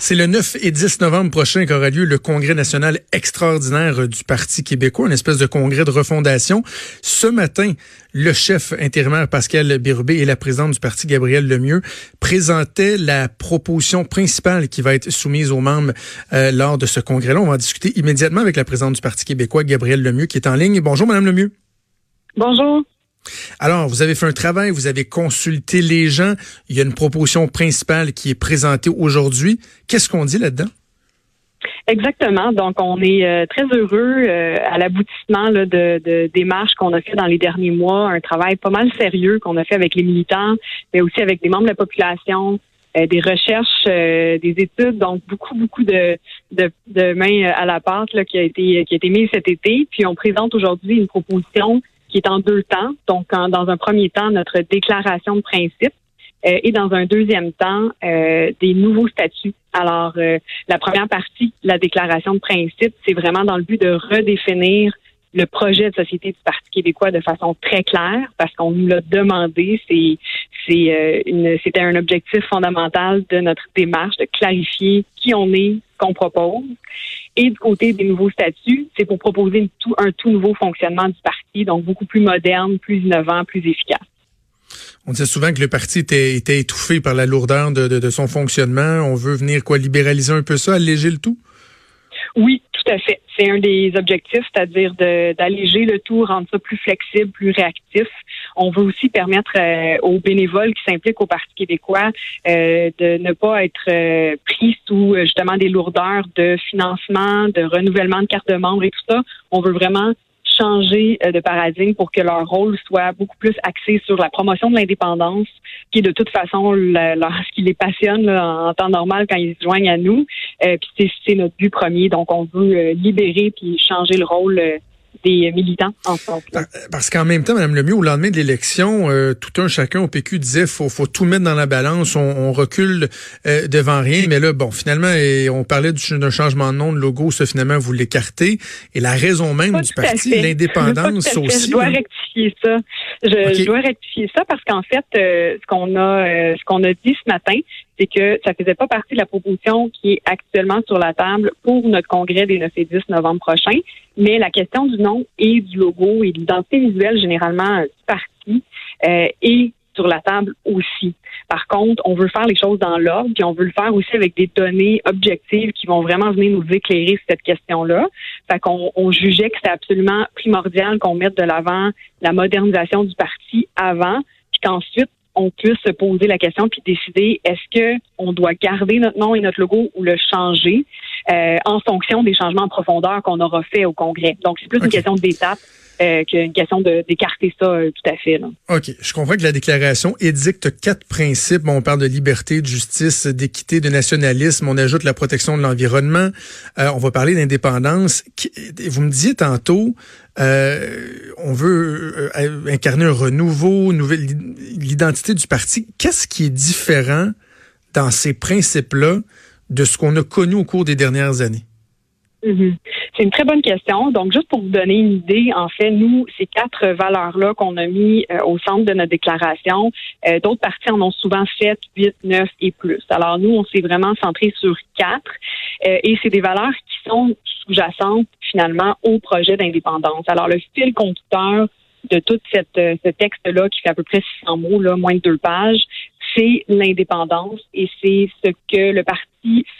C'est le 9 et 10 novembre prochain qu'aura lieu le congrès national extraordinaire du Parti québécois, une espèce de congrès de refondation. Ce matin, le chef intérimaire Pascal Birubé et la présidente du Parti Gabrielle Lemieux présentaient la proposition principale qui va être soumise aux membres euh, lors de ce congrès-là. On va discuter immédiatement avec la présidente du Parti québécois, Gabrielle Lemieux, qui est en ligne. Bonjour, Madame Lemieux. Bonjour. Alors, vous avez fait un travail, vous avez consulté les gens. Il y a une proposition principale qui est présentée aujourd'hui. Qu'est-ce qu'on dit là-dedans? Exactement. Donc, on est euh, très heureux euh, à l'aboutissement de, démarches qu'on a fait dans les derniers mois, un travail pas mal sérieux qu'on a fait avec les militants, mais aussi avec des membres de la population, euh, des recherches, des études, donc beaucoup, beaucoup de, mains à la pâte qui a été qui a été mise cet été. Puis on présente aujourd'hui une proposition qui est en deux temps. Donc, dans un premier temps, notre déclaration de principe euh, et dans un deuxième temps, euh, des nouveaux statuts. Alors, euh, la première partie, la déclaration de principe, c'est vraiment dans le but de redéfinir le projet de société du Parti québécois de façon très claire, parce qu'on nous l'a demandé. C'est, une, c'était un objectif fondamental de notre démarche de clarifier qui on est, qu'on propose. Et du côté des nouveaux statuts, c'est pour proposer un tout nouveau fonctionnement du parti, donc beaucoup plus moderne, plus innovant, plus efficace. On disait souvent que le parti était, étouffé par la lourdeur de, de, de, son fonctionnement. On veut venir quoi libéraliser un peu ça, alléger le tout? Oui, tout à fait. C'est un des objectifs, c'est-à-dire d'alléger le tout, rendre ça plus flexible, plus réactif. On veut aussi permettre euh, aux bénévoles qui s'impliquent au Parti québécois euh, de ne pas être euh, pris sous justement des lourdeurs de financement, de renouvellement de carte de membre et tout ça. On veut vraiment changer de paradigme pour que leur rôle soit beaucoup plus axé sur la promotion de l'indépendance, qui est de toute façon ce qui les passionne en temps normal quand ils se joignent à nous. puis c'est notre but premier. Donc on veut libérer puis changer le rôle des militants en France. Parce qu'en même temps, Mme Lemieux, au lendemain de l'élection, euh, tout un chacun au PQ disait faut faut tout mettre dans la balance, on, recule euh, devant rien. Mais là, bon, finalement, et on parlait d'un changement de nom, de logo, ça finalement vous l'écartez. Et la raison même du parti, l'indépendance aussi. Je dois rectifier ça. Je, dois rectifier ça parce qu'en fait, euh, ce qu'on a ce qu'on a dit ce matin, c'est que ça faisait pas partie de la proposition qui est actuellement sur la table pour notre congrès des 9 et 10 novembre prochain. Mais la question du nom et du logo et de l'identité visuelle généralement du parti euh, est sur la table aussi. Par contre, on veut faire les choses dans l'ordre, puis on veut le faire aussi avec des données objectives qui vont vraiment venir nous éclairer sur cette question-là. Fait qu'on on jugeait que c'était absolument primordial qu'on mette de l'avant la modernisation du parti avant, puis qu'ensuite on puisse se poser la question puis décider est-ce que on doit garder notre nom et notre logo ou le changer? Euh, en fonction des changements en profondeur qu'on aura fait au Congrès. Donc c'est plus une question d'étape. Euh, qu'une question d'écarter ça euh, tout à fait. OK. Je comprends que la déclaration édicte quatre principes. on parle de liberté, de justice, d'équité, de nationalisme. On ajoute la protection de l'environnement. on va parler d'indépendance. Vous me disiez tantôt, on veut incarner un renouveau, nouvelle l'identité du parti. Qu'est-ce qui est différent dans ces principes-là de ce qu'on a connu au cours des dernières années? Mhm. C'est une très bonne question. Donc, juste pour vous donner une idée, en fait, nous, ces quatre valeurs-là qu'on a mis euh, au centre de notre déclaration, euh, d'autres partis en ont souvent sept, huit, neuf et plus. Alors, nous, on s'est vraiment centré sur quatre euh, et c'est des valeurs qui sont sous-jacentes finalement au projet d'indépendance. Alors, le fil conducteur de tout ce texte-là qui fait à peu près 600 mots, moins de deux pages, c'est l'indépendance et c'est ce que le parti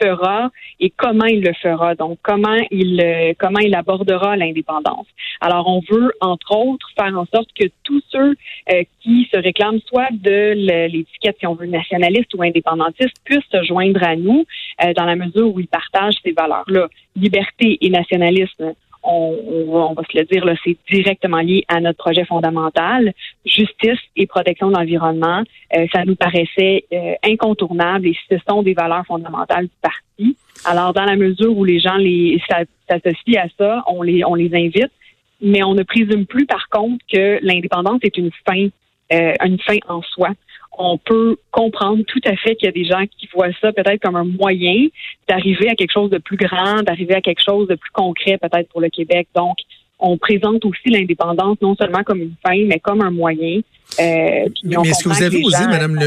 fera et comment il le fera. Donc, comment il euh, comment il abordera l'indépendance. Alors, on veut entre autres faire en sorte que tous ceux euh, qui se réclament soit de l'étiquette, si on veut, nationaliste ou indépendantiste, puissent se joindre à nous euh, dans la mesure où ils partagent ces valeurs-là, liberté et nationalisme on, va, se le dire, c'est directement lié à notre projet fondamental, justice et protection de l'environnement. Euh, ça nous paraissait euh, incontournable et ce sont des valeurs fondamentales du parti. Alors, dans la mesure où les gens les s'associent à ça, on les, on les invite, mais on ne présume plus, par contre, que l'indépendance est une fin, euh, une fin en soi on peut comprendre tout à fait qu'il y a des gens qui voient ça peut-être comme un moyen d'arriver à quelque chose de plus grand, d'arriver à quelque chose de plus concret peut-être pour le Québec. Donc, on présente aussi l'indépendance non seulement comme une fin, mais comme un moyen. Euh, mais est-ce que vous avez osé, Madame,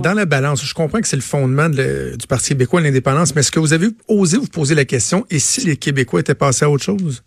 dans, la balance, je comprends que c'est le fondement du Parti québécois, l'indépendance, mais est-ce que vous avez osé vous poser la question, et si les Québécois étaient passés à autre chose?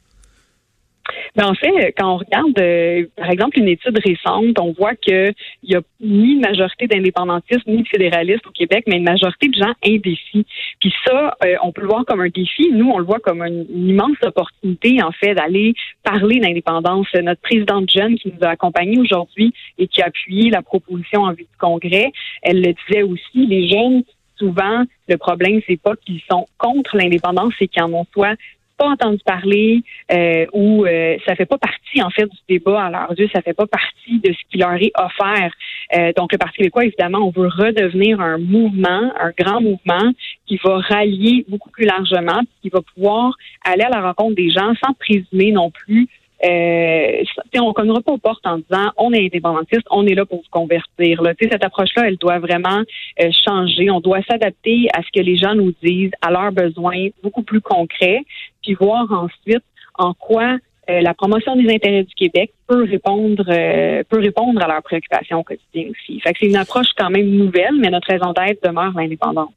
Ben, en fait, quand on regarde, euh, par exemple, une étude récente, on voit qu'il n'y a ni une majorité d'indépendantistes ni de fédéralistes au Québec, mais une majorité de gens indécis. Puis ça, euh, on peut le voir comme un défi. Nous, on le voit comme une, immense opportunité, en fait, d'aller parler d'indépendance. Notre présidente jeune qui nous a accompagnés aujourd'hui et qui a appuyé la proposition en vue du Congrès, elle le disait aussi, les jeunes souvent, le problème, c'est pas qu'ils sont contre l'indépendance, c'est qu'ils en ont soit pas entendu parler euh, ou euh, ça fait pas partie en fait du débat à leurs yeux, ça fait pas partie de ce qui leur est offert. Euh, donc le Parti québécois, évidemment, on veut redevenir un mouvement, un grand mouvement qui va rallier beaucoup plus largement, qui va pouvoir aller à la rencontre des gens sans présumer non plus euh, on ne connaîtra pas aux portes en disant on est indépendantiste, on est là pour vous convertir. Là. Cette approche-là, elle doit vraiment euh, changer. On doit s'adapter à ce que les gens nous disent, à leurs besoins beaucoup plus concrets, puis voir ensuite en quoi euh, la promotion des intérêts du Québec peut répondre euh, peut répondre à leurs préoccupations au quotidien aussi. Fait que c'est une approche quand même nouvelle, mais notre raison d'être demeure l'indépendance.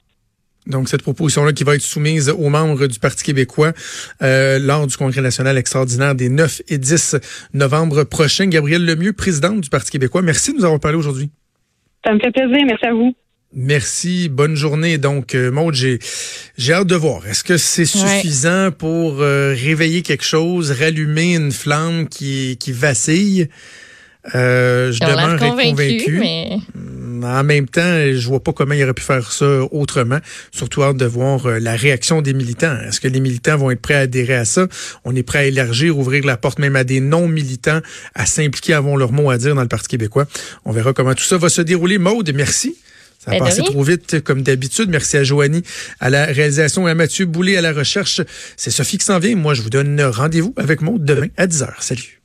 Donc, cette proposition-là qui va être soumise aux membres du Parti québécois euh, lors du Congrès national extraordinaire des 9 et 10 novembre prochains. Gabriel Lemieux, présidente du Parti québécois, merci de nous avoir parlé aujourd'hui. Ça me fait plaisir. Merci à vous. Merci, bonne journée. Donc, euh, Maud, j'ai, j'ai hâte de voir. Est-ce que c'est suffisant pour euh, réveiller quelque chose, rallumer une flamme qui, qui vacille? Euh, je demeure convaincu. Mais... En même temps, je vois pas comment il aurait pu faire ça autrement. Surtout hâte de voir la réaction des militants. Est-ce que les militants vont être prêts à adhérer à ça? On est prêt à élargir, ouvrir la porte même à des non-militants à s'impliquer, avoir leur mot à dire dans le Parti québécois. On verra comment tout ça va se dérouler. Maude, merci. Ça a ben, passé trop vite comme d'habitude. Merci à Joanie à la réalisation et à Mathieu Boulay à la recherche. C'est Sophie qui s'en vient. Moi, je vous donne rendez-vous avec Maude demain à 10h. Salut.